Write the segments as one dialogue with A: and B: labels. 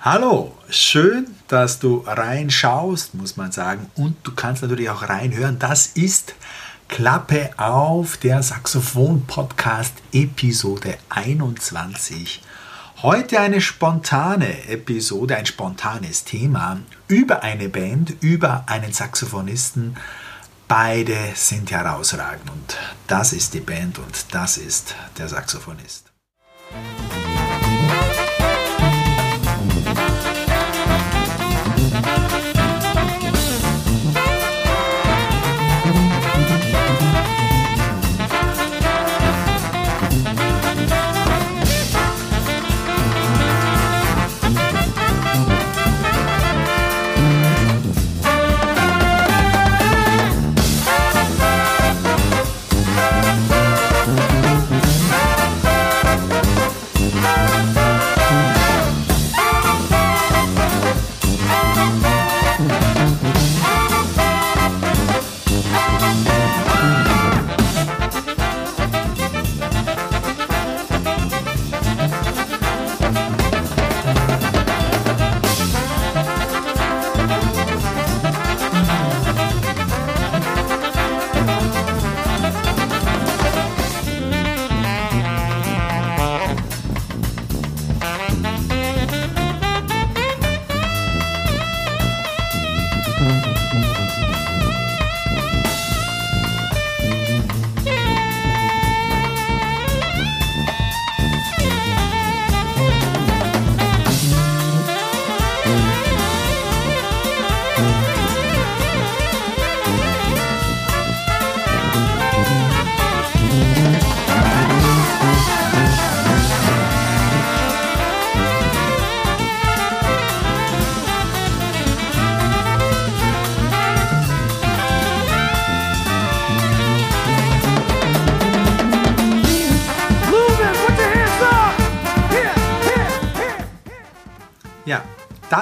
A: Hallo, schön, dass du reinschaust, muss man sagen. Und du kannst natürlich auch reinhören. Das ist Klappe auf der Saxophon-Podcast Episode 21. Heute eine spontane Episode, ein spontanes Thema über eine Band, über einen Saxophonisten. Beide sind herausragend und das ist die Band und das ist der Saxophonist. Ja,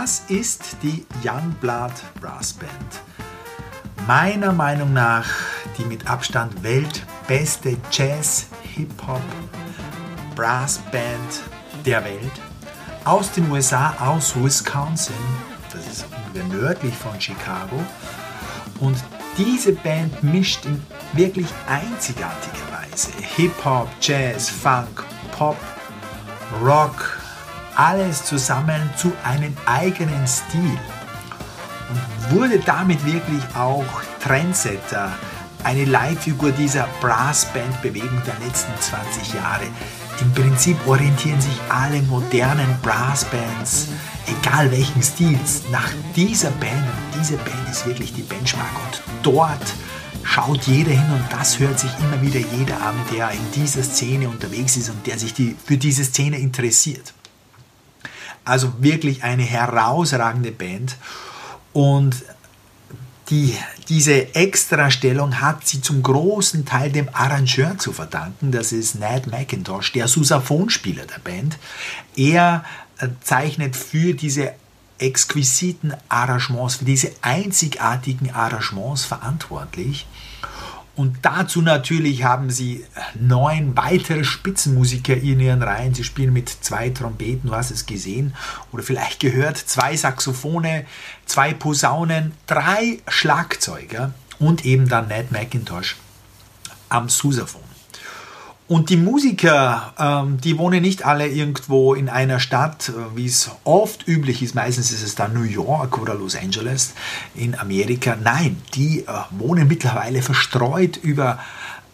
A: das ist die Youngblood Brass Band. Meiner Meinung nach die mit Abstand weltbeste Jazz, Hip-Hop, Brass Band der Welt. Aus den USA, aus Wisconsin, das ist ungefähr nördlich von Chicago. Und diese Band mischt in wirklich einzigartiger Weise Hip-Hop, Jazz, Funk, Pop, Rock, alles zusammen zu einem eigenen Stil und wurde damit wirklich auch Trendsetter, eine Leitfigur dieser Brassband-Bewegung der letzten 20 Jahre. Im Prinzip orientieren sich alle modernen Brassbands, egal welchen Stils, nach dieser Band. Und diese Band ist wirklich die Benchmark. Und dort schaut jeder hin und das hört sich immer wieder jeder an, der in dieser Szene unterwegs ist und der sich die, für diese Szene interessiert. Also wirklich eine herausragende Band. Und die, diese Extrastellung hat sie zum großen Teil dem Arrangeur zu verdanken. Das ist Ned McIntosh, der Sousaphonspieler der Band. Er äh, zeichnet für diese exquisiten Arrangements, für diese einzigartigen Arrangements verantwortlich. Und dazu natürlich haben sie neun weitere Spitzenmusiker in ihren Reihen. Sie spielen mit zwei Trompeten, du hast es gesehen oder vielleicht gehört, zwei Saxophone, zwei Posaunen, drei Schlagzeuger und eben dann Ned McIntosh am Sousaphon. Und die Musiker, ähm, die wohnen nicht alle irgendwo in einer Stadt, äh, wie es oft üblich ist. Meistens ist es dann New York oder Los Angeles in Amerika. Nein, die äh, wohnen mittlerweile verstreut über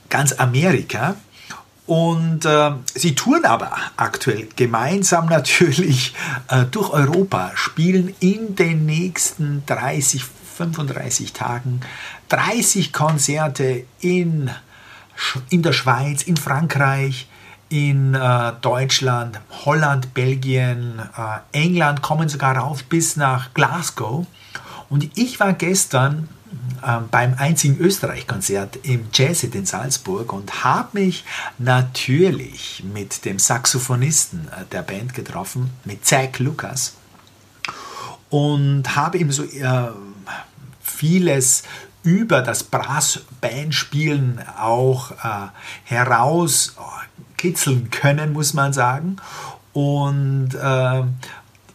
A: ganz Amerika. Und äh, sie touren aber aktuell gemeinsam natürlich äh, durch Europa, spielen in den nächsten 30, 35 Tagen 30 Konzerte in in der Schweiz, in Frankreich, in äh, Deutschland, Holland, Belgien, äh, England kommen sogar rauf bis nach Glasgow. Und ich war gestern äh, beim einzigen Österreich-Konzert im Jazzit in Salzburg und habe mich natürlich mit dem Saxophonisten äh, der Band getroffen, mit Zach Lucas. Und habe ihm so äh, vieles über das Brassbandspielen auch äh, herauskitzeln können, muss man sagen. Und äh,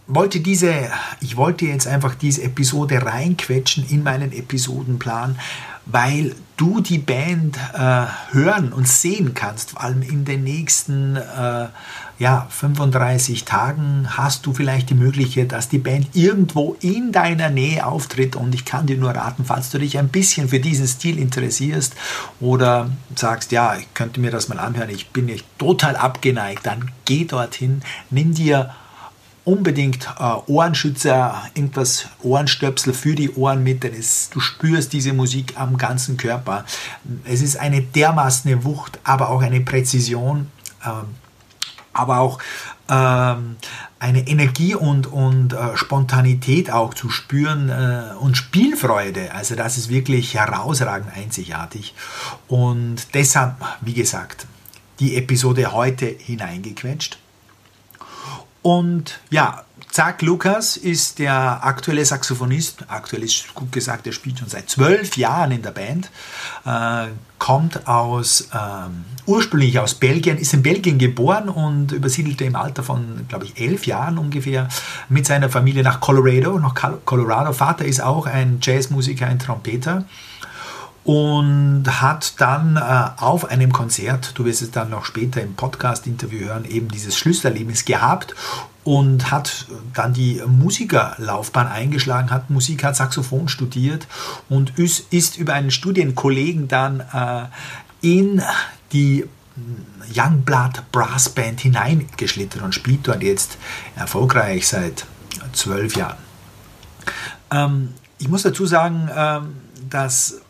A: wollte diese, ich wollte jetzt einfach diese Episode reinquetschen in meinen Episodenplan, weil du die Band äh, hören und sehen kannst, vor allem in den nächsten äh, ja, 35 Tagen. Hast du vielleicht die Möglichkeit, dass die Band irgendwo in deiner Nähe auftritt? Und ich kann dir nur raten, falls du dich ein bisschen für diesen Stil interessierst oder sagst, ja, ich könnte mir das mal anhören, ich bin nicht total abgeneigt, dann geh dorthin, nimm dir unbedingt äh, Ohrenschützer, irgendwas Ohrenstöpsel für die Ohren mit, denn es, du spürst diese Musik am ganzen Körper. Es ist eine dermaßen Wucht, aber auch eine Präzision, äh, aber auch ähm, eine Energie und, und äh, Spontanität auch zu spüren äh, und Spielfreude. Also das ist wirklich herausragend einzigartig. Und deshalb, wie gesagt, die Episode heute hineingequetscht. Und ja, Zach Lucas ist der aktuelle Saxophonist. Aktuell ist gut gesagt, er spielt schon seit zwölf Jahren in der Band. Äh, kommt aus, ähm, ursprünglich aus Belgien, ist in Belgien geboren und übersiedelte im Alter von, glaube ich, elf Jahren ungefähr mit seiner Familie nach Colorado. Nach Colorado. Vater ist auch ein Jazzmusiker, ein Trompeter und hat dann äh, auf einem Konzert, du wirst es dann noch später im Podcast-Interview hören, eben dieses Schlüsselerlebnis gehabt und hat dann die Musikerlaufbahn eingeschlagen, hat Musik, hat Saxophon studiert und ist, ist über einen Studienkollegen dann äh, in die Youngblood Brass Band hineingeschlittert und spielt dort jetzt erfolgreich seit zwölf Jahren. Ähm, ich muss dazu sagen, ähm, dass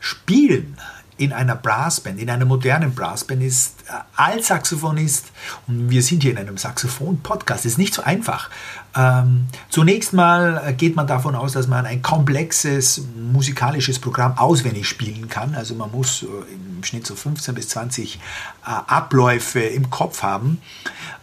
A: Spielen in einer Brassband, in einer modernen Brassband ist als Saxophonist, und wir sind hier in einem Saxophon-Podcast, ist nicht so einfach. Ähm, zunächst mal äh, geht man davon aus, dass man ein komplexes musikalisches Programm auswendig spielen kann. Also man muss äh, im Schnitt so 15 bis 20 äh, Abläufe im Kopf haben.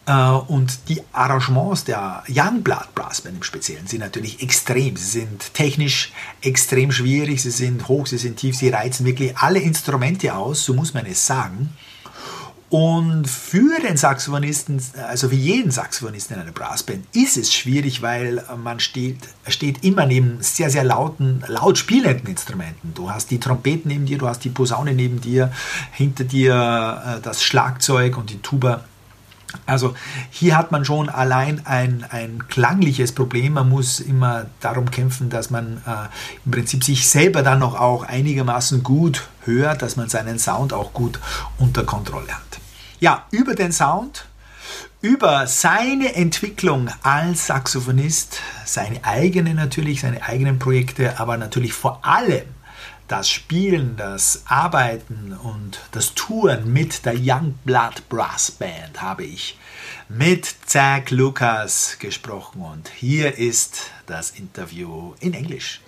A: Äh, und die Arrangements der Youngblood Brass Band im Speziellen sind natürlich extrem. Sie sind technisch extrem schwierig, sie sind hoch, sie sind tief, sie reizen wirklich alle Instrumente aus, so muss man es sagen. Und für den Saxophonisten, also für jeden Saxophonisten in einer Brassband, ist es schwierig, weil man steht, steht immer neben sehr, sehr lauten, laut spielenden Instrumenten. Du hast die Trompeten neben dir, du hast die Posaune neben dir, hinter dir äh, das Schlagzeug und die Tuba. Also hier hat man schon allein ein, ein klangliches Problem. Man muss immer darum kämpfen, dass man äh, im Prinzip sich selber dann noch auch einigermaßen gut hört, dass man seinen Sound auch gut unter Kontrolle hat. Ja, über den Sound, über seine Entwicklung als Saxophonist, seine eigene natürlich, seine eigenen Projekte, aber natürlich vor allem das Spielen, das Arbeiten und das Touren mit der Young Blood Brass Band habe ich mit Zach Lucas gesprochen und hier ist das Interview in Englisch.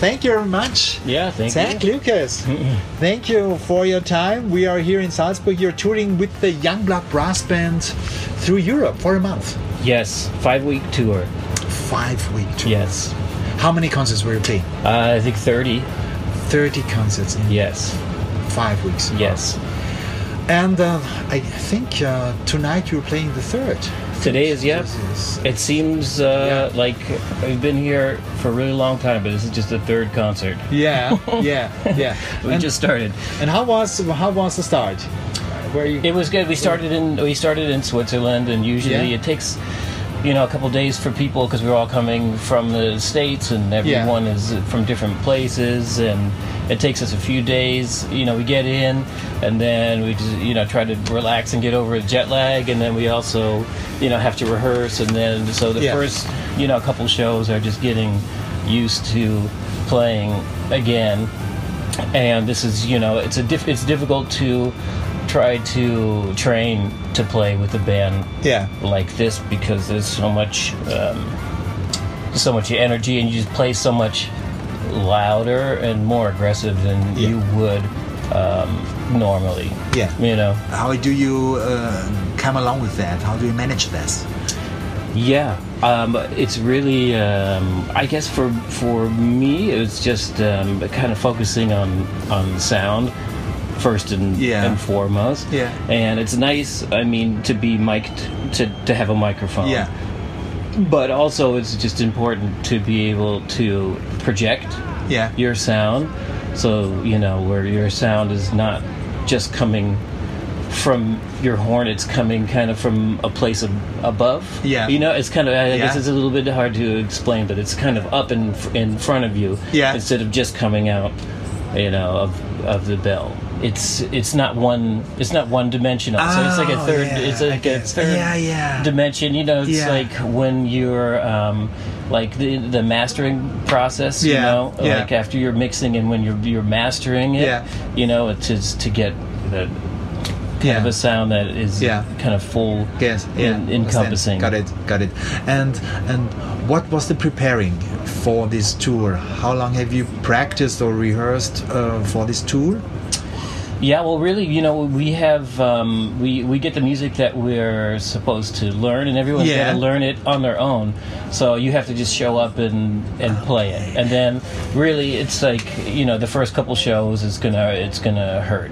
A: Thank you very much.
B: Yeah, thank
A: Zach
B: you.
A: Lucas. thank you for your time. We are here in Salzburg. You're touring with the Youngblood Brass Band through Europe for a month.
B: Yes, five week tour.
A: Five week tour.
B: Yes.
A: How many concerts will you playing?
B: Uh, I think 30.
A: 30 concerts in
B: Yes.
A: five weeks.
B: Yes.
A: And uh, I think uh, tonight you're playing the third.
B: Today is, yeah.
A: This
B: It seems uh, like we've been here for a really long time, but this is just the third concert.
A: yeah, yeah, yeah.
B: We
A: and,
B: just started.
A: and how was how was the start? Where you?
B: It was good. We started in we started in Switzerland, and usually
A: Yeah.
B: it takes you know a couple days for people because we're all coming from the states, and everyone is from different places, and it takes us a few days. You know, we get in, and then we just you know try to relax and get over the jet lag, and then we also you know have to rehearse, and then so the
A: Yeah.
B: first you know a couple shows are just getting used to playing again and this is you know it's a diff- it's difficult to try to train to play with a band
A: yeah,
B: like this because there's so much um, so much energy and you just play so much louder and more aggressive than
A: Yeah.
B: you would um, normally
A: yeah.
B: you know
A: How do you uh, come along with that? How do you manage this?
B: Yeah, um, it's really. Um, I guess for for me, it's just um, kind of focusing on on sound first and,
A: Yeah.
B: and foremost.
A: Yeah.
B: and it's nice. I mean, to be mic'd to to have a microphone.
A: Yeah.
B: but also it's just important to be able to project
C: Yeah.
B: your sound so you know where your sound is not just coming from your horn it's coming kind of from a place of above
C: Yeah.
B: you know it's kind of i guess it's a little bit hard to explain but it's kind of up in in front of you
C: Yeah.
B: instead of just coming out you know of of the bell it's it's not one it's not one dimensional so it's like a
C: Oh,
B: third
C: yeah,
B: it's like a third
C: Yeah, yeah.
B: dimension you know it's like when you're um like the the mastering process you
C: Yeah,
B: know like after you're mixing and when you're you're mastering it
C: Yeah.
B: you know it's just to get the kind
C: Yeah.
B: of a sound that is
C: Yeah.
B: kind of full
C: Yes, yeah,
B: en- encompassing
C: Got it, got it. And and what was the preparing for this tour? How long have you practiced or rehearsed uh, for this tour?
B: Yeah, well, really, you know, we have um, we we get the music that we're supposed to learn, and everyone's
C: Yeah.
B: got to learn it on their own. So you have to just show up and and play it, and then really, it's like you know, the first couple shows is gonna it's gonna hurt.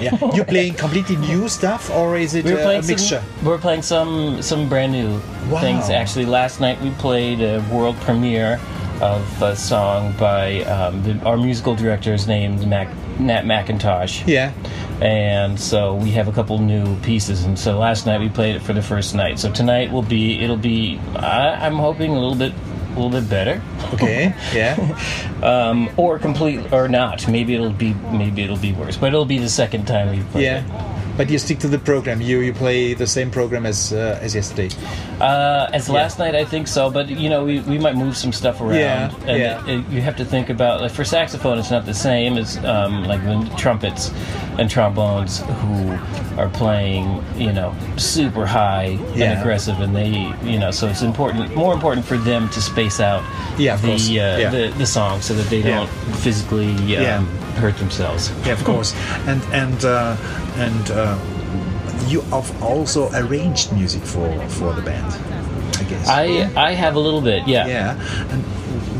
C: Yeah, you playing completely new stuff or is it
B: We were
C: uh,
B: playing
C: a mixture?
B: Some, we were playing some some brand new
C: Wow.
B: things. Actually, last night we played a world premiere of a song by um, the, our musical director is named Mac, Nat McIntosh.
C: Yeah.
B: and so we have a couple new pieces and so last night we played it for the first night so tonight will be it'll be I, i'm hoping a little bit a little bit better
C: Okay. Yeah.
B: um, or complete or not maybe it'll be maybe it'll be worse but it'll be the second time we play
C: yeah.
B: it
C: But you stick to the program. You you play the same program as uh, as yesterday.
B: Uh, as last night, I think so. But you know, we, we might move some stuff around.
C: Yeah,
B: and
C: yeah.
B: it- it- you have to think about like for saxophone, it's not the same as um, like the trumpets and trombones who are playing, you know, super high
C: Yeah.
B: and aggressive, and they, you know, so it's important, more important for them to space out
C: Yeah,
B: the. Uh,
C: Yeah.
B: the the song so that they don't physically um,
C: Yeah.
B: hurt themselves.
C: Yeah, of course. And and uh, and uh, you have also arranged music for for the band, I guess.
B: I I have a little bit, yeah.
C: yeah. And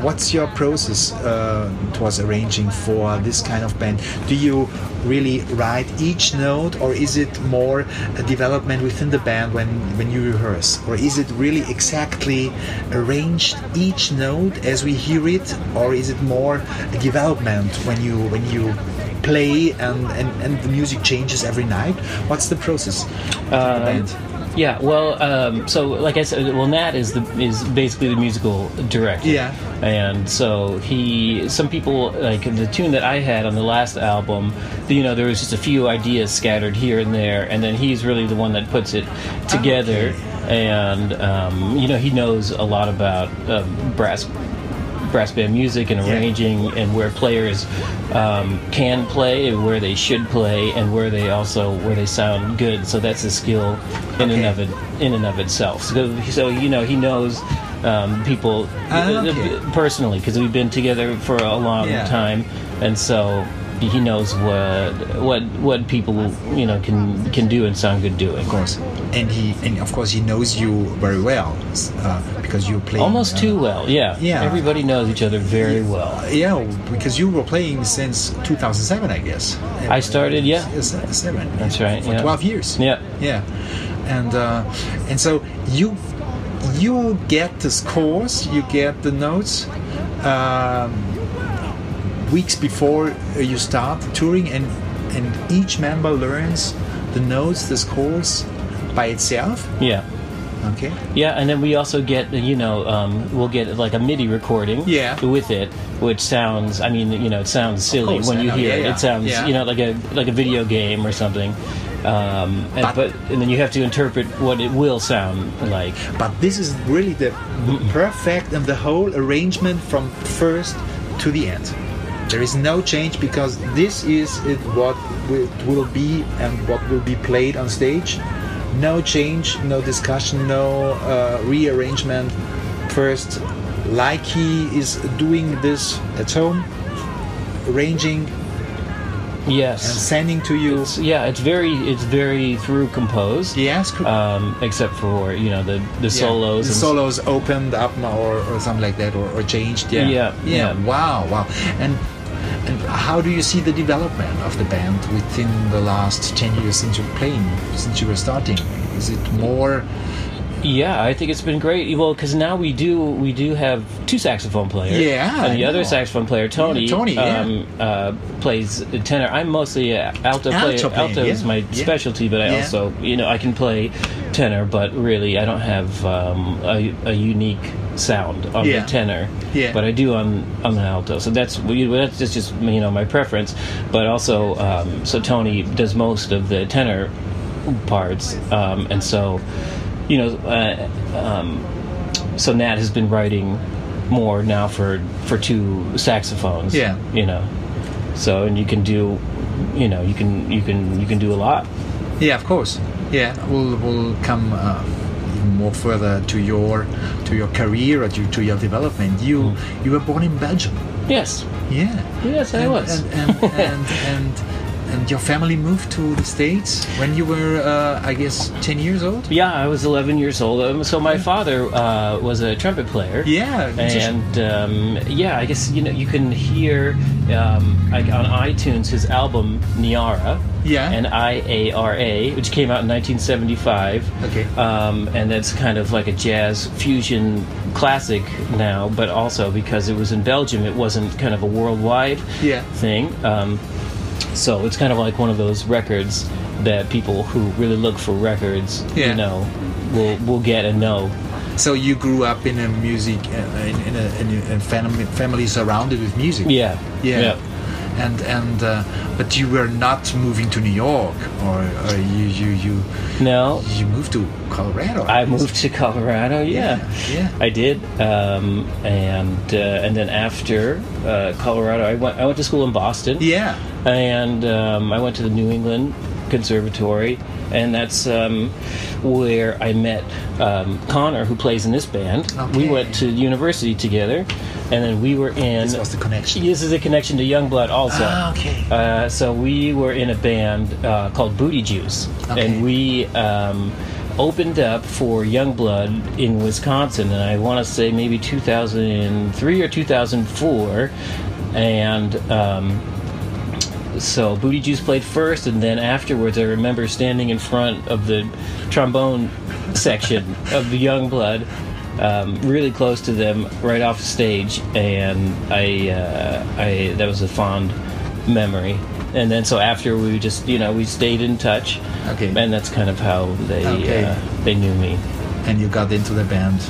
C: what's your process uh, towards arranging for this kind of band? Do you really write each note, or is it more a development within the band when when you rehearse, or is it really exactly arranged each note as we hear it, or is it more a development when you when you play and, and, and the music changes every night? What's the process band?
B: Yeah, well, um, so like I said, well, Nat is the is basically the musical director.
C: Yeah.
B: and so he, some people like the tune that I had on the last album, you know, there was just a few ideas scattered here and there, and then he's really the one that puts it together, and um, you know, he knows a lot about um, brass brass band music and arranging and where players um, can play and where they should play and where they also where they sound good. So that's a skill in and of it in and of itself. So, so you know he knows um, people
C: Ah,
B: uh,
C: okay.
B: personally because we've been together for a long
C: Yeah.
B: time. And so he knows what what what people you know can can do and sound good doing
C: Of course, and he and of course he knows you very well uh, because you play
B: almost too well yeah
C: Yeah.
B: everybody knows each other very well
C: Yeah, because you were playing since 2007, I guess.
B: I started, yeah.
C: Uh, seven.
B: That's right,
C: For
B: yeah.
C: 12 years.
B: yeah
C: Yeah, and uh, and so you you get the scores, you get the notes um, weeks before uh, you start touring, and and each member learns the notes, the scores by itself.
B: yeah
C: Okay.
B: Yeah, and then we also get you know um, we'll get like a MIDI recording
C: Yeah.
B: with it, which sounds I mean you know it sounds silly
C: course,
B: when
C: I
B: you
C: know.
B: hear
C: Yeah,
B: it.
C: yeah.
B: It sounds
C: Yeah.
B: you know like a like a video game or something. Um, and,
C: But-
B: but, and then you have to interpret what it will sound like.
C: But this is really the perfect and the whole arrangement from first to the end. There is no change because this is it what it will be and what will be played on stage. No change, no discussion, no uh, rearrangement. First, like he is doing this at home, arranging
B: yes and
C: sending to you.
B: It's, yeah, it's very it's very through composed.
C: Yes,
B: Um, except for you know the the
C: Yeah.
B: solos.
C: The solos opened up or, or something like that, or, or changed. Yeah.
B: Yeah, yeah.
C: Wow, wow. And and how do you see the development of the band within the last ten years since you're playing, since you were starting? Is it more
B: Yeah, I think it's been great. Well, because now we do we do have two saxophone players.
C: Yeah,
B: and the
C: I
B: other
C: know.
B: saxophone player, Tony,
C: Yeah, Tony, yeah.
B: um, uh, plays tenor. I'm mostly alto player.
C: Alto
B: alto is my
C: yeah.
B: specialty, but I
C: Yeah.
B: also you know I can play tenor, but really I don't have um, a, a unique sound on
C: Yeah.
B: the tenor.
C: Yeah.
B: But I do on on the alto. So that's that's just just you know my preference. But also, um, so Tony does most of the tenor parts, um, and so you know, uh, um, so Nat has been writing more now for for two saxophones.
C: Yeah.
B: you know, so and you can do, you know, you can you can you can do a lot.
C: Yeah, of course. Yeah, we'll we'll come uh, even more further to your to your career or to, to your development. You you were born in Belgium.
B: Yes,
C: Yeah.
B: yes, I
C: and,
B: was.
C: And and, and and your family moved to the states when you were, uh, I guess, ten years old.
B: yeah, I was 11 years old. Um, so my father uh, was a trumpet player.
C: Yeah.
B: and um, yeah, I guess you know you can hear um, like on iTunes his album Niara,
C: Yeah.
B: And I A R A, which came out in 1975.
C: Okay.
B: um, and that's kind of like a jazz fusion classic now, but also because it was in Belgium, it wasn't kind of a worldwide
C: Yeah.
B: thing. Um, so it's kind of like one of those records that people who really look for records,
C: Yeah.
B: you know, will will get and know.
C: So you grew up in a music uh, in, in, a, in a family, family surrounded with music.
B: Yeah,
C: Yeah. And and uh, but you were not moving to New York, or, or you you you
B: No,
C: you moved to Colorado.
B: I moved to Colorado. Yeah,
C: yeah.
B: I did. Um, and uh, and then after uh, Colorado, I went. I went to school in Boston.
C: Yeah.
B: and um, I went to the New England Conservatory, and that's um, where I met um, Connor, who plays in this band. We went to university together, and then we were in.
C: This was the connection.
B: This is a connection to Youngblood, also.
C: Ah, okay.
B: Uh, so we were in a band uh, called Booty Juice,
C: Okay.
B: and we um, opened up for Youngblood in Wisconsin, and I want to say maybe 2003 or 2004, and. Um, so Booty Juice played first, and then afterwards, I remember standing in front of the trombone section of the Youngblood, um, really close to them, right off the stage, and I, uh, I that was a fond memory. And then so after we just you know we stayed in touch,
C: Okay.
B: and that's kind of how they
C: Okay.
B: uh, they knew me.
C: And you got into the band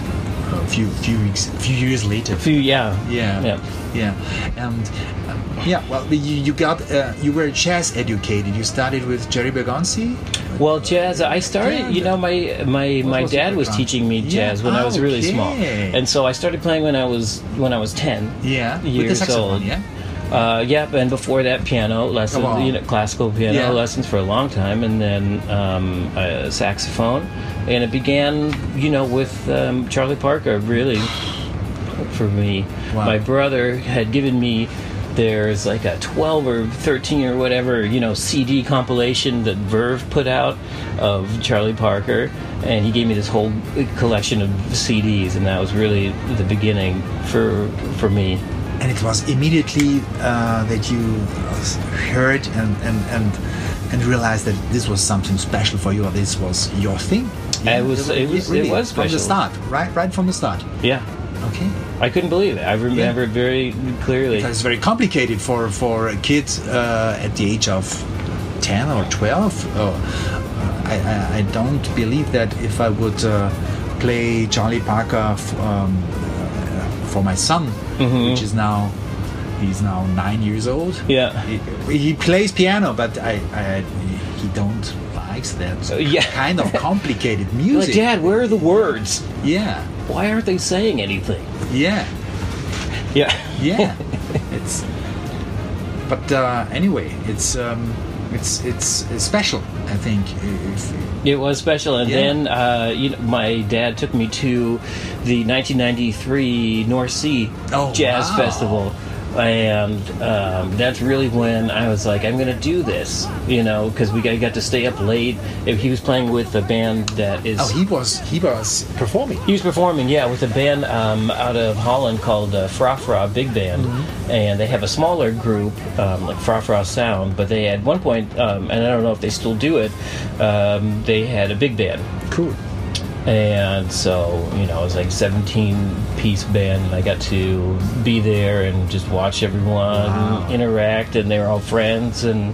C: a few few weeks, a few years later.
B: A few yeah
C: Yeah.
B: yeah.
C: Yeah. And yeah, well, you, you got uh, you were jazz educated. You started with Jerry Bergonzi.
B: Well, jazz. I started.
C: Yeah,
B: you know, my my my
C: was
B: dad was teaching me
C: Yeah,
B: jazz when I was really small, and so I started playing when I was when I was ten.
C: Yeah. with the
B: Years
C: saxophone.
B: old.
C: Yeah.
B: Uh, yep, and before that, piano lessons,
C: Oh, wow.
B: you know, classical piano
C: Yeah.
B: lessons for a long time, and then um, uh, saxophone, and it began, you know, with um, Charlie Parker. Really, for me,
C: Wow.
B: my brother had given me. There's like a 12 or 13 or whatever, you know, CD compilation that Verve put out of Charlie Parker, and he gave me this whole collection of CDs, and that was really the beginning for for me.
C: And it was immediately uh, that you heard and, and, and, and realized that this was something special for you, or this was your thing.
B: It was- it was- it was
C: from the start, right? Right from the start.
B: Yeah,
C: Okay.
B: I couldn't believe it. I remember it very clearly.
C: It's very complicated for for a kid uh, at the age of ten or twelve. Uh, I, I, I don't believe that if I would uh, play Charlie Parker f- um, uh, for my son, which is now he's now nine years old.
B: Yeah.
C: he, he plays piano, but I, I he don't likes that
B: Uh, yeah.
C: kind of complicated
B: Like,
C: music.
B: Dad, where are the words?
C: Yeah,
B: Why aren't they saying anything?
C: yeah.
B: Yeah.
C: yeah it's but uh, anyway it's um, it's it's it's special i think
B: It was special, and
C: Yeah.
B: then uh, you know, my dad took me to the 1993 North Sea
C: Oh,
B: Jazz
C: wow.
B: Festival, and um, that's really when I was like, I'm gonna do this, you know, because we got, got to stay up late. If He was playing with a band that is.
C: oh he was he was performing
B: He was performing, yeah, with a band um, out of Holland called uh, Fra Fra Big Band, and they have a smaller group um, like Fra Fra Sound. But they at one point, um, and I don't know if they still do it, um, they had a big band,
C: cool
B: and so you know it was like 17 piece band and i got to be there and just watch everyone
C: Wow.
B: interact and they were all friends and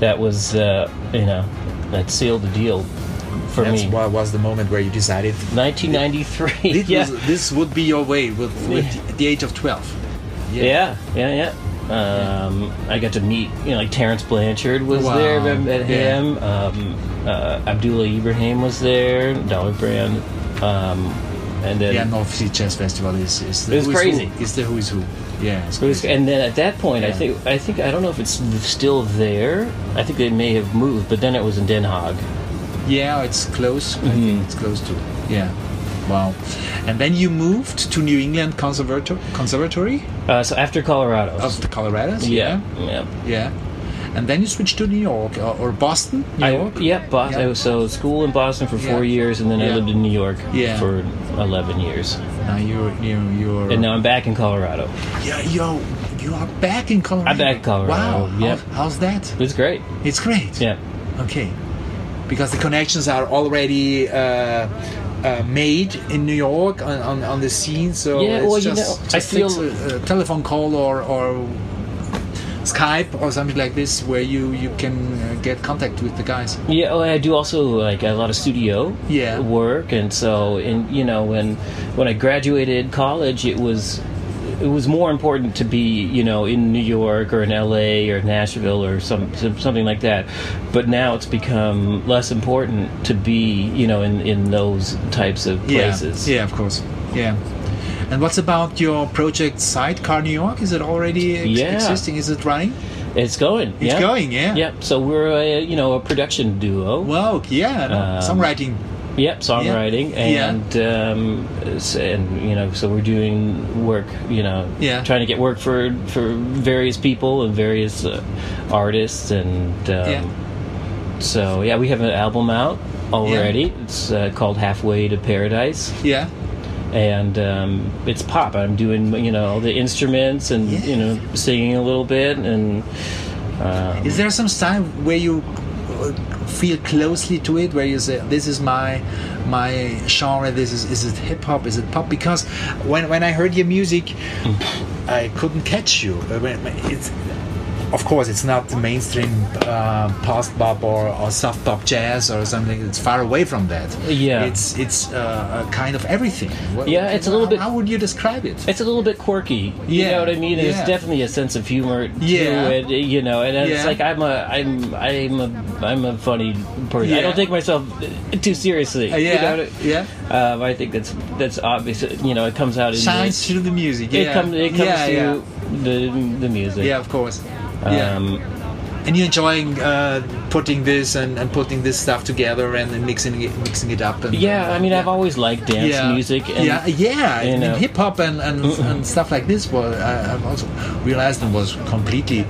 B: that was uh, you know that sealed the deal for
C: That's
B: me
C: what was the moment where you decided
B: 1993
C: this,
B: yeah.
C: was- this would be your way with, with the age of 12.
B: yeah yeah yeah um, I got to meet, you know, like Terence Blanchard was
C: Wow.
B: there. I met
C: Yeah.
B: him. Um, uh, Abdullah Ibrahim was there. Dollar Brand, um, and then
C: Yeah, North Sea Jazz Festival is, is the
B: It was crazy.
C: Who. It's the who is who. Yeah, it's crazy.
B: and then at that point, I think I think I don't know if it's still there. I think they may have moved, but then it was in Den Haag.
C: Yeah, it's close. I
B: Mm-hmm.
C: think it's close to. Yeah. Wow. And then you moved to New England Conservator- Conservatory
B: Uh, so after Colorado,
C: After Colorado, Colorados.
B: yeah, yeah.
C: Yeah. And then you switched to New York or, or Boston, New
B: I,
C: York.
B: yeah, Bos-
C: Yeah.
B: I was- so school in Boston for four
C: Yeah.
B: years, and then I lived in New York
C: Yeah.
B: for eleven years,
C: Now you're you're you're.
B: and now I'm back in Colorado.
C: yeah, you you are back in Colorado.
B: I'm back in Colorado,
C: Wow.
B: yep.
C: How's, how's that?
B: It's great.
C: It's great.
B: Yeah,
C: Okay. Because the connections are already uh, uh, made in New York on, on, on the scene, so
B: Yeah,
C: it's
B: well, you know,
C: just
B: I feel-
C: a, a telephone call or, or Skype or something like this where you, you can uh, get contact with the guys.
B: yeah. Oh, I do also like a lot of studio
C: Yeah.
B: work, and so and you know when when I graduated college, it was it was more important to be you know in New York or in L.A. or Nashville or some some- something like that. But now it's become less important to be you know in in those types of places.
C: Yeah, yeah, of course. Yeah. And what's about your project Sidecar New York? Is it already ex-
B: Yeah.
C: existing? Is it running?
B: It's going.
C: It's
B: yeah.
C: going, yeah.
B: Yep. So we're a you know a production duo.
C: Wow, yeah, no,
B: Um,
C: songwriting.
B: Yep, songwriting
C: Yeah.
B: and um, and you know, so we're doing work, you know,
C: Yeah.
B: trying to get work for for various people and various uh, artists, and um,
C: Yeah.
B: so yeah, we have an album out already. It's uh, called Halfway to Paradise,
C: Yeah.
B: and um, it's pop. I'm doing you know all the instruments and
C: Yeah.
B: you know singing a little bit, and um,
C: Is there some time where you feel closely to it, where you say, "This is my my genre. This is is it hip hop? Is it pop?" Because when when I heard your music, mm. I couldn't catch you. It's of course it's not the mainstream uh, post bop or, or soft pop jazz or something. It's far away from that.
B: Yeah.
C: it's it's uh, a kind of everything. What-
B: Yeah, it's a little
C: how-
B: bit-
C: How would you describe it?
B: It's a little bit quirky.
C: Yeah, You
B: know what I mean? There's definitely a sense of humor yeah. to
C: Yeah.
B: it. You know, and it's
C: Yeah.
B: like I'm a I'm I'm a I'm a funny person.
C: Yeah.
B: I don't take myself too seriously.
C: Uh,
B: You
C: yeah,
B: know what I-
C: yeah.
B: Um, I think that's that's obvious. You know, it comes out in
C: Shines through the music.
B: it
C: yeah.
B: comes it comes
C: yeah,
B: through
C: yeah.
B: the the music.
C: Yeah, of course. Yeah.
B: Um,
C: And you're enjoying uh, putting this and, and putting this stuff together and then mixing it, mixing it up. And,
B: yeah, I mean, I've always liked dance
C: yeah.
B: music. And,
C: yeah, yeah.
B: you
C: mean, hip hop and, and, and stuff like this was I, I've also realized it was completely.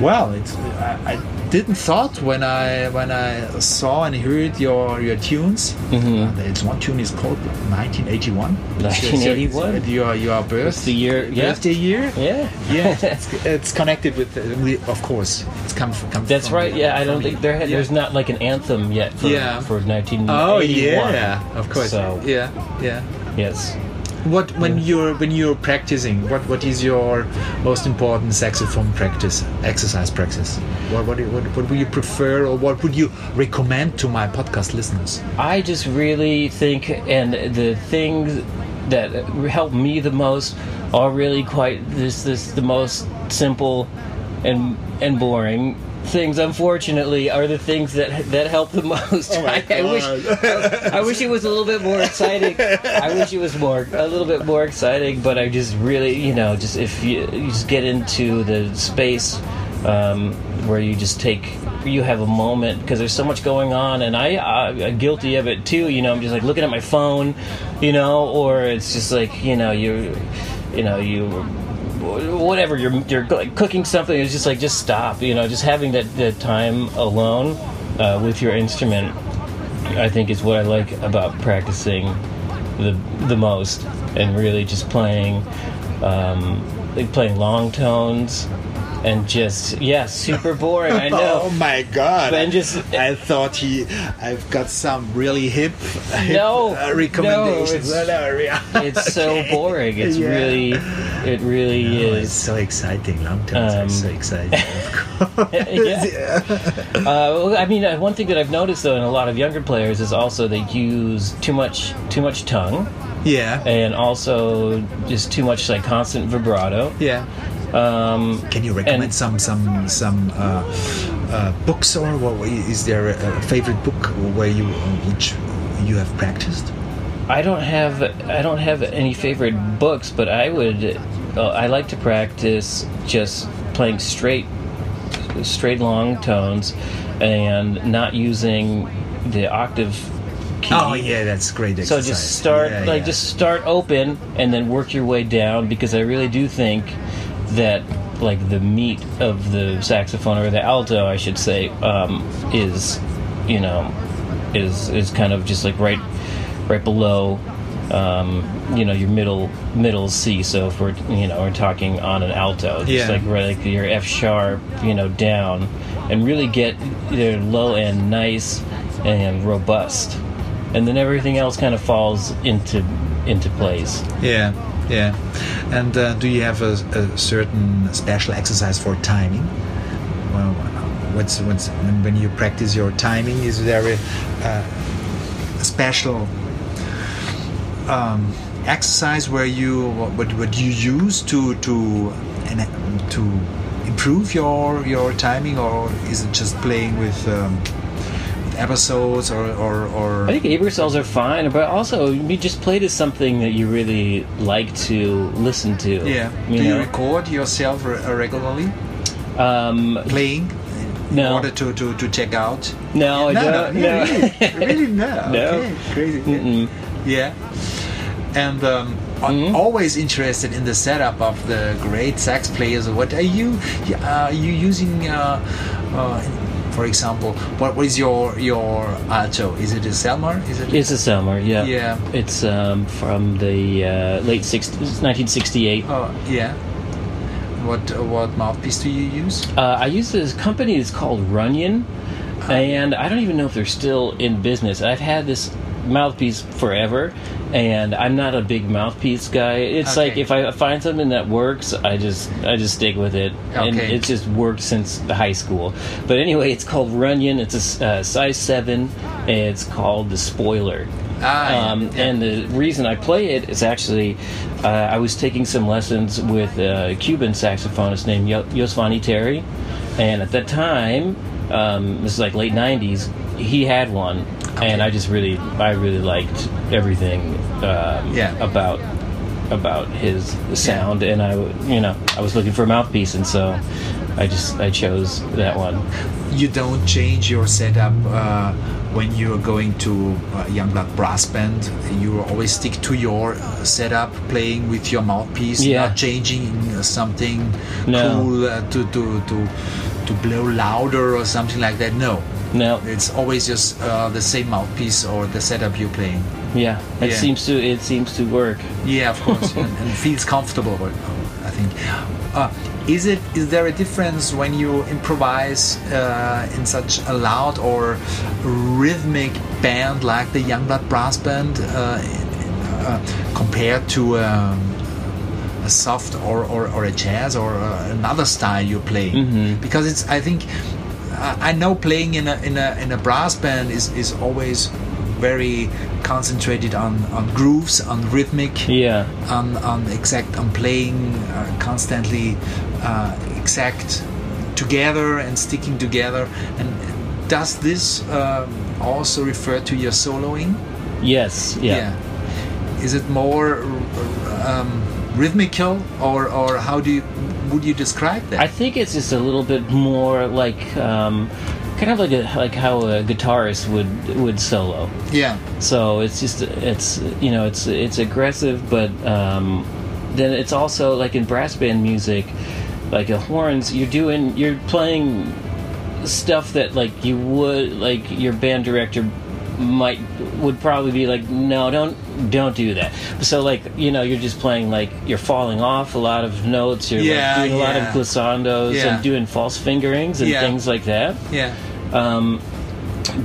C: Well, it's I, I didn't thought when I when I saw and heard your your tunes.
B: Mm-hmm.
C: It's one tune is called 1981.
B: 1981.
C: It's your your birth.
B: It's the year- yeah.
C: Birthday year.
B: Yeah.
C: Yeah, it's, it's connected with, uh, of course, it's come from. Come
B: That's
C: from-
B: right. Yeah, I don't think there
C: Yeah.
B: there's not like an anthem yet for
C: Yeah.
B: for 1981.
C: Oh yeah, of course.
B: So
C: Yeah, yeah.
B: yes.
C: What when you're when you're practicing? What what is your most important saxophone practice exercise practice? What what what, what would you prefer or what would you recommend to my podcast listeners?
B: I just really think, and the things that help me the most are really quite this this the most simple and and boring things. Unfortunately, are the things that that help the most.
C: Oh
B: I, I wish I wish it was a little bit more exciting. I wish it was more a little bit more exciting, but I just really you know just if you, you just get into the space um, where you just take you have a moment because there's so much going on and I, I I'm guilty of it too you know I'm just like looking at my phone you know or it's just like you know you you know you whatever you're you're like cooking something it's just like just stop you know just having that, that time alone uh, with your instrument I think is what I like about practicing the the most and really just playing um, like playing long tones and just yeah, super boring. I know.
C: oh my god!
B: And just
C: I thought he, I've got some really hip, hip
B: no
C: uh, recommendations.
B: No, it's, it's so okay. boring. It's yeah. really, it really no, is.
C: It's so exciting. Long term, um, so exciting.
B: yeah. uh, I mean, uh, one thing that I've noticed though in a lot of younger players is also they use too much too much tongue.
C: Yeah.
B: And also just too much like constant vibrato.
C: Yeah.
B: Um,
C: Can you recommend some some some uh, uh, books or what, is there a favorite book where you which you have practiced?
B: I don't have I don't have any favorite books, but I would uh, I like to practice just playing straight straight long tones and not using the octave key.
C: Oh yeah, that's great. Exercise.
B: So just start
C: yeah,
B: like
C: yeah.
B: just start open and then work your way down because I really do think that like the meat of the saxophone or the alto, I should say, um, is you know is is kind of just like right right below um, you know your middle middle C. So if we're you know we're talking on an alto, just
C: yeah.
B: like right like your F sharp, you know down, and really get their low end nice and robust, and then everything else kind of falls into into place.
C: Yeah. Yeah, and uh, do you have a, a, certain special exercise for timing? Well, what's, what's when, you practice your timing? Is there a, a special um, exercise where you what, what you use to to to improve your your timing, or is it just playing with? Um, episodes or, or, or
B: I think Aebersolds are fine, but also you just play to something that you really like to listen to.
C: Yeah.
B: You
C: Do
B: know?
C: you record yourself re- regularly?
B: Um,
C: Playing?
B: No.
C: In order to, to, to check out?
B: No, I
C: no,
B: don't.
C: No,
B: no.
C: really, really no.
B: No.
C: Okay, crazy.
B: Mm-mm.
C: Yeah. And um, I'm
B: Mhm.
C: always interested in the setup of the great sax players. What are you? Uh, are you using? Uh, uh, for example, what is your your alto? Is it a Selmer? Is it?
B: It's a Selmer, yeah.
C: Yeah.
B: It's um, from the uh, late 60s, 1968.
C: Oh yeah. What what mouthpiece do you use?
B: Uh, I use this company that's called Runyon, and I don't even know if they're still in business. I've had this mouthpiece forever, and I'm not a big mouthpiece guy. It's
C: Okay.
B: like if I find something that works, I just I just stick with it, and
C: Okay.
B: it's just worked since the high school. But anyway, it's called Runyon. It's a uh, size seven. And it's called the Spoiler.
C: Ah,
B: Um,
C: yeah.
B: And the reason I play it is actually uh, I was taking some lessons with a Cuban saxophonist named Yo- Yosvany Terry, and at that time, um, this is like late '90s, he had one, and I just really, I really liked everything um,
C: Yeah.
B: about about his sound, and I, you know, I was looking for a mouthpiece, and so I just I chose that one.
C: you don't change your setup uh, when you're going to uh, Youngblood Brass Band. You always stick to your uh, setup, playing with your mouthpiece,
B: Yeah.
C: not changing something
B: No.
C: cool uh, to, to, to, to blow louder or something like that. No,
B: No,
C: it's always just uh, the same mouthpiece or the setup you're playing.
B: yeah, it
C: Yeah.
B: seems to it seems to work.
C: Yeah, of course, and, and feels comfortable. I think. Uh, is it? Is there a difference when you improvise uh, in such a loud or rhythmic band like the Youngblood Brass Band uh, uh, compared to um, a soft or, or, or a jazz or uh, another style you're playing?
B: Mhm.
C: Because it's, I think, I I know playing in a in a in a brass band is is always very concentrated on on grooves, on rhythmic,
B: Yeah.
C: on on exact on playing uh, constantly uh, exact together and sticking together. And does this um, also refer to your soloing?
B: Yes. Yeah.
C: Is it more um, rhythmical, or or how do you would you describe that?
B: I think it's just a little bit more like um, kind of like a, like how a guitarist would would solo.
C: yeah.
B: So it's just it's you know it's it's aggressive, but um, then it's also like in brass band music, like a horns. You're doing you're playing stuff that like you would like your band director might would probably be like, no, don't don't do that. So like you know, you're just playing like you're falling off a lot of notes. You're
C: Yeah,
B: like, doing a lot of glissandos
C: Yeah.
B: and doing false fingerings and
C: Yeah.
B: things like that.
C: Yeah.
B: Um,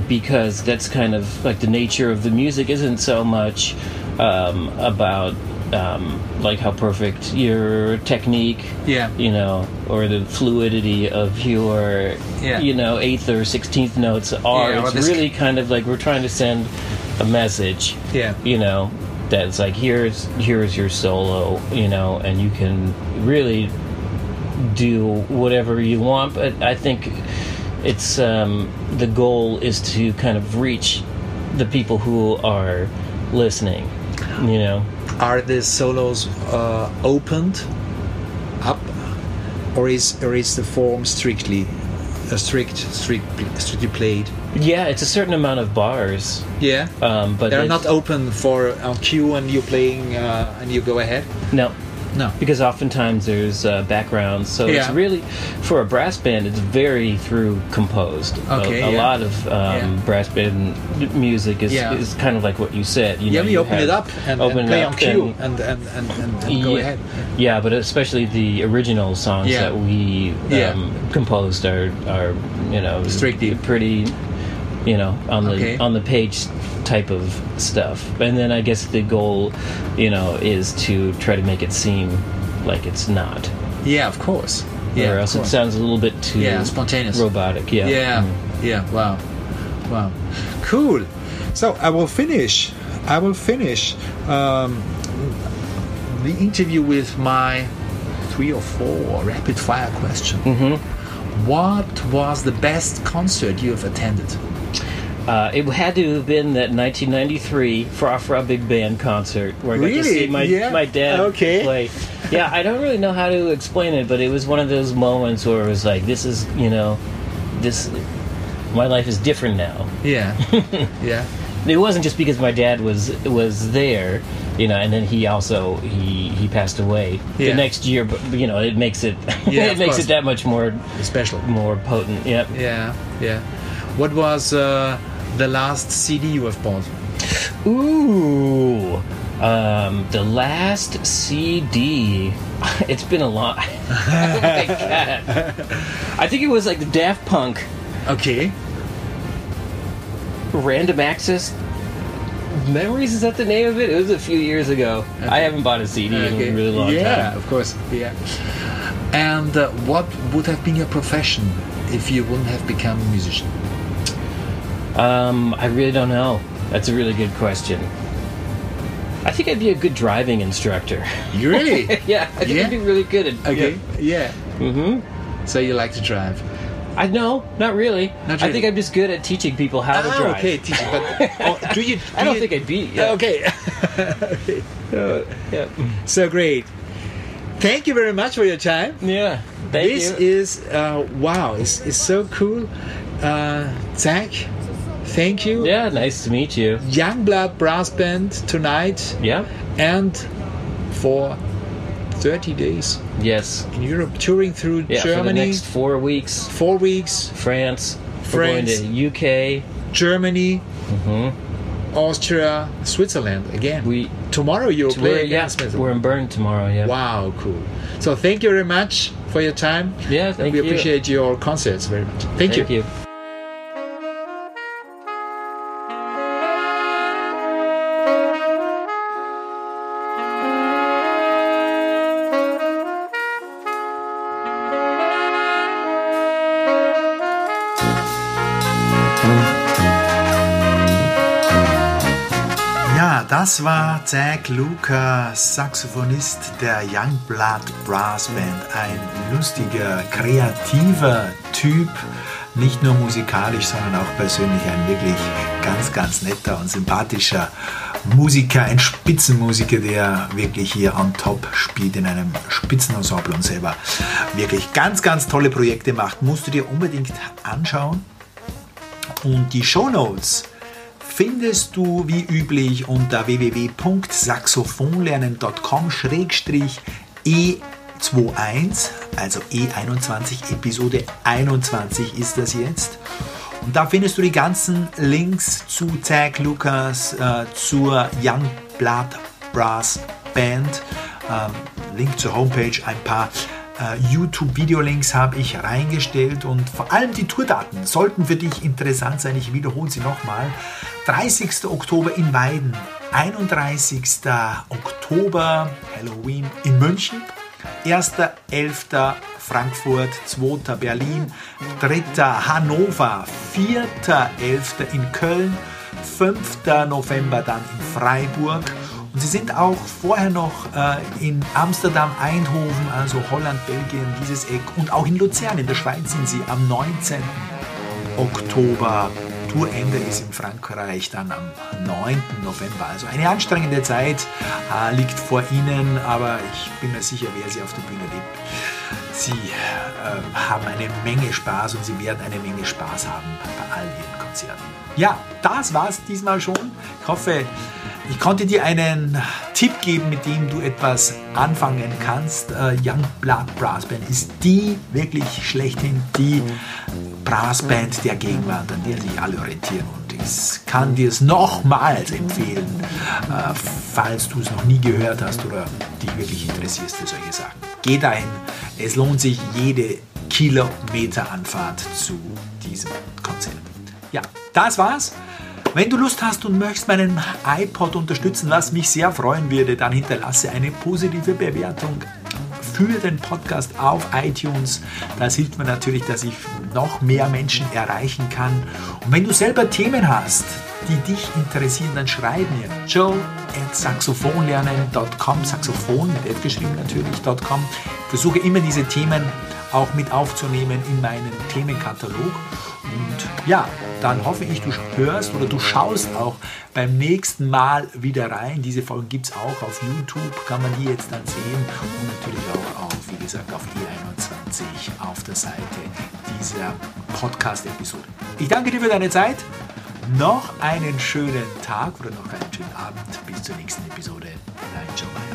B: because that's kind of like the nature of the music isn't so much um, about um, like how perfect your technique
C: Yeah.
B: you know, or the fluidity of your,
C: Yeah.
B: you know, eighth or sixteenth notes are.
C: Yeah,
B: it's really kind of like we're trying to send a message,
C: Yeah.
B: you know, that's like here's here's your solo, you know, and you can really do whatever you want. But I think it's um, the goal is to kind of reach the people who are listening, you know.
C: Are the solos uh, opened up, or is or is the form strictly a strict, strict, strictly played?
B: Yeah, it's a certain amount of bars.
C: Yeah.
B: Um, but
C: They're not open for on cue and you're playing uh, and you go ahead.
B: No,
C: No.
B: because oftentimes there's uh, backgrounds. So it's really for a brass band, it's very through composed. A-
C: Okay,
B: a,
C: yeah.
B: lot of um,
C: Yeah.
B: brass band music is,
C: Yeah.
B: is kind of like what you said. You
C: Yeah,
B: know,
C: we
B: you
C: open it up and,
B: open
C: and
B: it
C: play
B: up
C: on cue
B: and-
C: and, and, and, and, go
B: yeah,
C: ahead.
B: yeah, but especially the original songs
C: Yeah.
B: that we um,
C: Yeah.
B: composed are are you know
C: Strictly.
B: pretty you know on the
C: Okay.
B: on the page type of stuff. And then I guess the goal, you know, is to try to make it seem like it's not.
C: Yeah, of course. Yeah,
B: or else it sounds a little bit too
C: Yeah, spontaneous.
B: robotic. Yeah.
C: Yeah,
B: Mm.
C: yeah. Wow, wow, cool. So I will finish. I will finish um, the interview with my three or four rapid fire question.
B: Mm-hmm.
C: What was the best concert you have attended?
B: Uh, it had to have been that 1993 Fra Fra Big Band concert where I got to
C: Really?
B: see my,
C: Yeah.
B: my dad
C: Okay.
B: play. Yeah, I don't really know how to explain it, but it was one of those moments where it was like, this is, you know, this, my life is different now.
C: Yeah, yeah,
B: It wasn't just because my dad was was there, you know, and then he also he he passed away
C: Yeah.
B: the next year. But you know, it makes it
C: Yeah,
B: it
C: of
B: makes
C: course.
B: it that much more
C: special.
B: more potent. Yep.
C: Yeah, yeah. What was uh, the last CD you have bought?
B: Ooh, um, the last CD. It's been a lot. I think it was like the Daft Punk
C: Okay.
B: Random Access Memories. Is that the name of it? It was a few years ago. I haven't bought a CD in a really long
C: yeah,
B: time.
C: of course. Yeah. And uh, what would have been your profession if you wouldn't have become a musician?
B: Um, I really don't know. That's a really good question. I think I'd be a good driving instructor.
C: You really?
B: yeah, I think
C: Yeah?
B: I'd be really good at.
C: okay. Yeah.
B: Mm-hmm.
C: So you like to drive?
B: I know, not really.
C: Not really.
B: I think I'm just good at teaching people how to
C: Ah,
B: drive.
C: okay, teacher. But oh, do you?
B: I
C: do
B: don't
C: you-
B: think I'd be. Yeah.
C: Okay. okay.
B: Yeah.
C: So great. Thank you very much for your time.
B: Yeah. Thank
C: this
B: you.
C: is uh, wow. It's, it's so cool. Uh, Zach, thank you.
B: yeah, nice to meet you.
C: Youngblood Brass Band tonight
B: Yeah.
C: and for 30 days
B: Yes.
C: in Europe, touring through
B: Yeah. For the
C: Germany,
B: next four weeks,
C: four weeks,
B: France.
C: France.
B: We're going to UK.
C: Germany,
B: Mhm.
C: Austria, Switzerland again.
B: We.
C: Tomorrow you'll
B: We're,
C: play
B: yeah, we're in Bern tomorrow. Yeah.
C: Wow, cool. So thank you very much for your time.
B: Yeah.
C: and
B: Thank
C: we
B: you.
C: We appreciate your concerts very much. Thank, you.
B: Thank you.
C: Ja, das war Zack Luca, Saxophonist der Youngblood Brass Band. Ein lustiger, kreativer Typ. Nicht nur musikalisch, sondern auch persönlich ein wirklich ganz, ganz netter und sympathischer Musiker, ein Spitzenmusiker, der wirklich hier on top spielt in einem Spitzenensemble und selber wirklich ganz, ganz tolle Projekte macht. Musst du dir unbedingt anschauen. Und die Shownotes findest du wie üblich unter www.saxophonlernen.com-e21, also E21, Episode 21 ist das jetzt. Und
A: da findest du die ganzen Links zu Tag Lucas, äh, zur Young Blood Brass Band, äh, Link zur Homepage, ein paar YouTube-Videolinks habe ich reingestellt und vor allem die Tourdaten sollten für dich interessant sein. Ich wiederhole sie nochmal. 30. Oktober in Weiden, 31. Oktober Halloween in München, 1.11. Frankfurt, 2. Berlin, 3. Hannover, 4.11. in Köln, 5. November dann in Freiburg und sie sind auch vorher noch äh, in Amsterdam, Eindhoven, also Holland, Belgien, dieses Eck und auch in Luzern in der Schweiz sind sie am 19. Oktober. Tourende ist in Frankreich dann am 9. November. Also eine anstrengende Zeit äh, liegt vor Ihnen, aber ich bin mir sicher, wer sie auf der Bühne lebt. Sie äh, haben eine Menge Spaß und Sie werden eine Menge Spaß haben bei all Ihren Konzerten. Ja, das war's diesmal schon. Ich hoffe, ich konnte dir einen Tipp geben, mit dem du etwas anfangen kannst. Uh, Young Blood Brass Band ist die wirklich schlechthin die Brassband der Gegenwart, an der sich alle orientieren. Und ich kann dir es nochmals empfehlen, uh, falls du es noch nie gehört hast oder dich wirklich interessierst für solche Sachen. Geh dahin. Es lohnt sich jede Kilometeranfahrt zu diesem. Ja, das war's. Wenn du Lust hast und möchtest meinen iPod unterstützen, was mich sehr freuen würde, dann hinterlasse eine positive Bewertung für den Podcast auf iTunes. Das hilft mir natürlich, dass ich noch mehr Menschen erreichen kann. Und wenn du selber Themen hast, die dich interessieren, dann schreib mir joe at saxophonlernen.com, Saxophon mit F geschrieben natürlich.com. Ich versuche immer diese Themen auch mit aufzunehmen in meinen Themenkatalog. Und ja, dann hoffe ich, du hörst oder du schaust auch beim nächsten Mal wieder rein. Diese Folgen gibt es auch auf YouTube, kann man die jetzt dann sehen und natürlich auch auf, wie gesagt, auf E21 auf der Seite dieser Podcast-Episode. Ich danke dir für deine Zeit. Noch einen schönen Tag oder noch einen schönen Abend. Bis zur nächsten Episode. Dein Joe.